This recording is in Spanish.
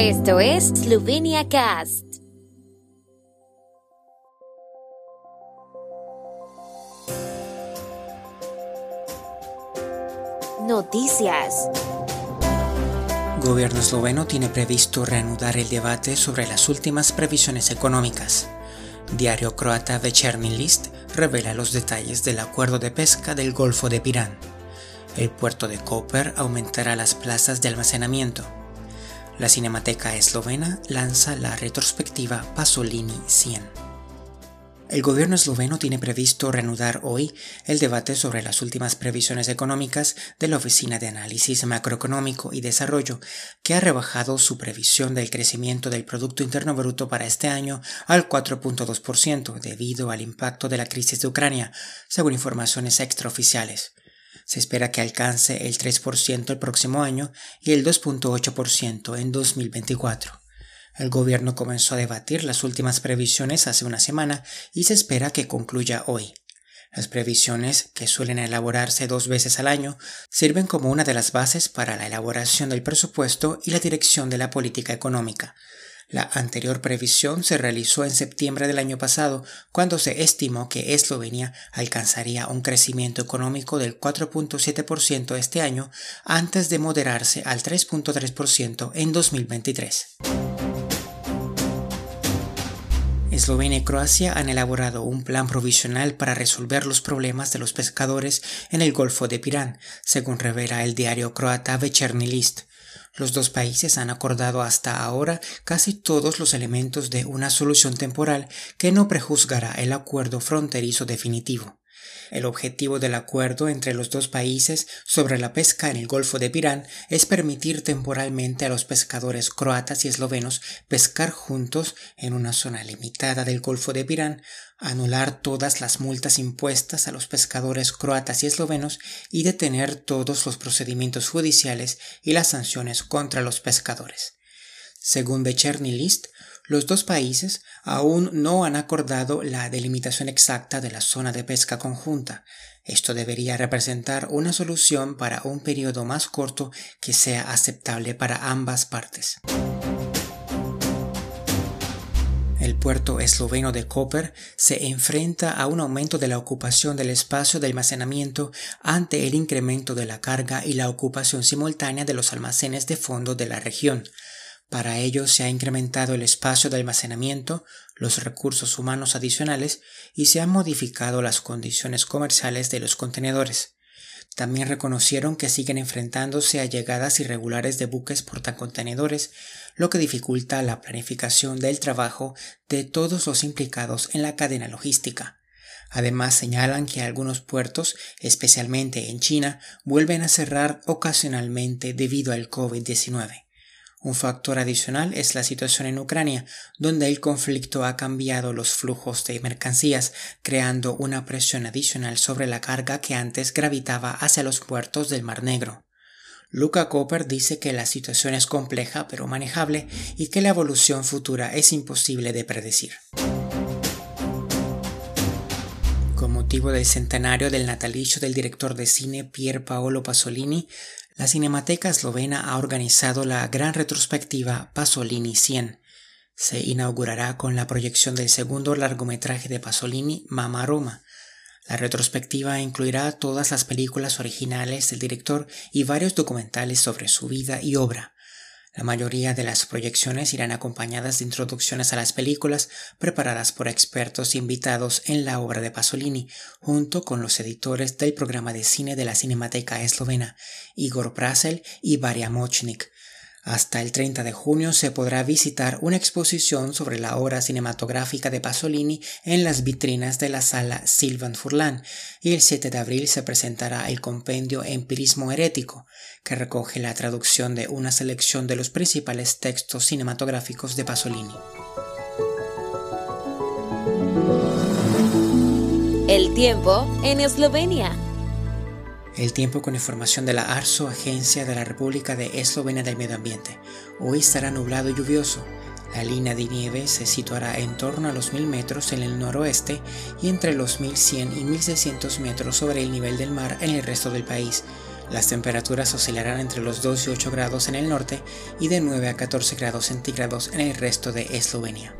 Esto es Slovenia Cast. Noticias. Gobierno esloveno tiene previsto reanudar el debate sobre las últimas previsiones económicas. Diario croata Večernji List revela los detalles del acuerdo de pesca del Golfo de Pirán. El puerto de Koper aumentará las plazas de almacenamiento. La Cinemateca Eslovena lanza la retrospectiva Pasolini 100. El gobierno esloveno tiene previsto reanudar hoy el debate sobre las últimas previsiones económicas de la Oficina de Análisis Macroeconómico y Desarrollo, que ha rebajado su previsión del crecimiento del Producto Interno Bruto para este año al 4.2% debido al impacto de la crisis de Ucrania, según informaciones extraoficiales. Se espera que alcance el 3% el próximo año y el 2.8% en 2024. El gobierno comenzó a debatir las últimas previsiones hace una semana y se espera que concluya hoy. Las previsiones, que suelen elaborarse dos veces al año, sirven como una de las bases para la elaboración del presupuesto y la dirección de la política económica. La anterior previsión se realizó en septiembre del año pasado, cuando se estimó que Eslovenia alcanzaría un crecimiento económico del 4.7% este año, antes de moderarse al 3.3% en 2023. Eslovenia y Croacia han elaborado un plan provisional para resolver los problemas de los pescadores en el Golfo de Pirán, según revela el diario croata Večernji List. Los dos países han acordado hasta ahora casi todos los elementos de una solución temporal que no prejuzgará el acuerdo fronterizo definitivo. El objetivo del acuerdo entre los dos países sobre la pesca en el Golfo de Pirán es permitir temporalmente a los pescadores croatas y eslovenos pescar juntos en una zona limitada del Golfo de Pirán, anular todas las multas impuestas a los pescadores croatas y eslovenos y detener todos los procedimientos judiciales y las sanciones contra los pescadores. Según Becherny List, los dos países aún no han acordado la delimitación exacta de la zona de pesca conjunta. Esto debería representar una solución para un periodo más corto que sea aceptable para ambas partes. El puerto esloveno de Koper se enfrenta a un aumento de la ocupación del espacio de almacenamiento ante el incremento de la carga y la ocupación simultánea de los almacenes de fondo de la región. Para ello se ha incrementado el espacio de almacenamiento, los recursos humanos adicionales y se han modificado las condiciones comerciales de los contenedores. También reconocieron que siguen enfrentándose a llegadas irregulares de buques portacontenedores, lo que dificulta la planificación del trabajo de todos los implicados en la cadena logística. Además señalan que algunos puertos, especialmente en China, vuelven a cerrar ocasionalmente debido al COVID-19. Un factor adicional es la situación en Ucrania, donde el conflicto ha cambiado los flujos de mercancías, creando una presión adicional sobre la carga que antes gravitaba hacia los puertos del Mar Negro. Luca Cooper dice que la situación es compleja pero manejable y que la evolución futura es imposible de predecir. Con motivo del centenario del natalicio del director de cine Pier Paolo Pasolini, la Cinemateca Eslovena ha organizado la gran retrospectiva Pasolini 100. Se inaugurará con la proyección del segundo largometraje de Pasolini, Mama Roma. La retrospectiva incluirá todas las películas originales del director y varios documentales sobre su vida y obra. La mayoría de las proyecciones irán acompañadas de introducciones a las películas preparadas por expertos invitados en la obra de Pasolini, junto con los editores del programa de cine de la Cinemateca Eslovena, Igor Prasel y Varia Mochnik, hasta el 30 de junio se podrá visitar una exposición sobre la obra cinematográfica de Pasolini en las vitrinas de la sala Silvan Furlan y el 7 de abril se presentará el compendio Empirismo Herético, que recoge la traducción de una selección de los principales textos cinematográficos de Pasolini. El tiempo en Eslovenia. El tiempo con información de la ARSO, Agencia de la República de Eslovenia del Medio Ambiente. Hoy estará nublado y lluvioso. La línea de nieve se situará en torno a los 1000 metros en el noroeste y entre los 1100 y 1600 metros sobre el nivel del mar en el resto del país. Las temperaturas oscilarán entre los 2 y 8 grados en el norte y de 9 a 14 grados centígrados en el resto de Eslovenia.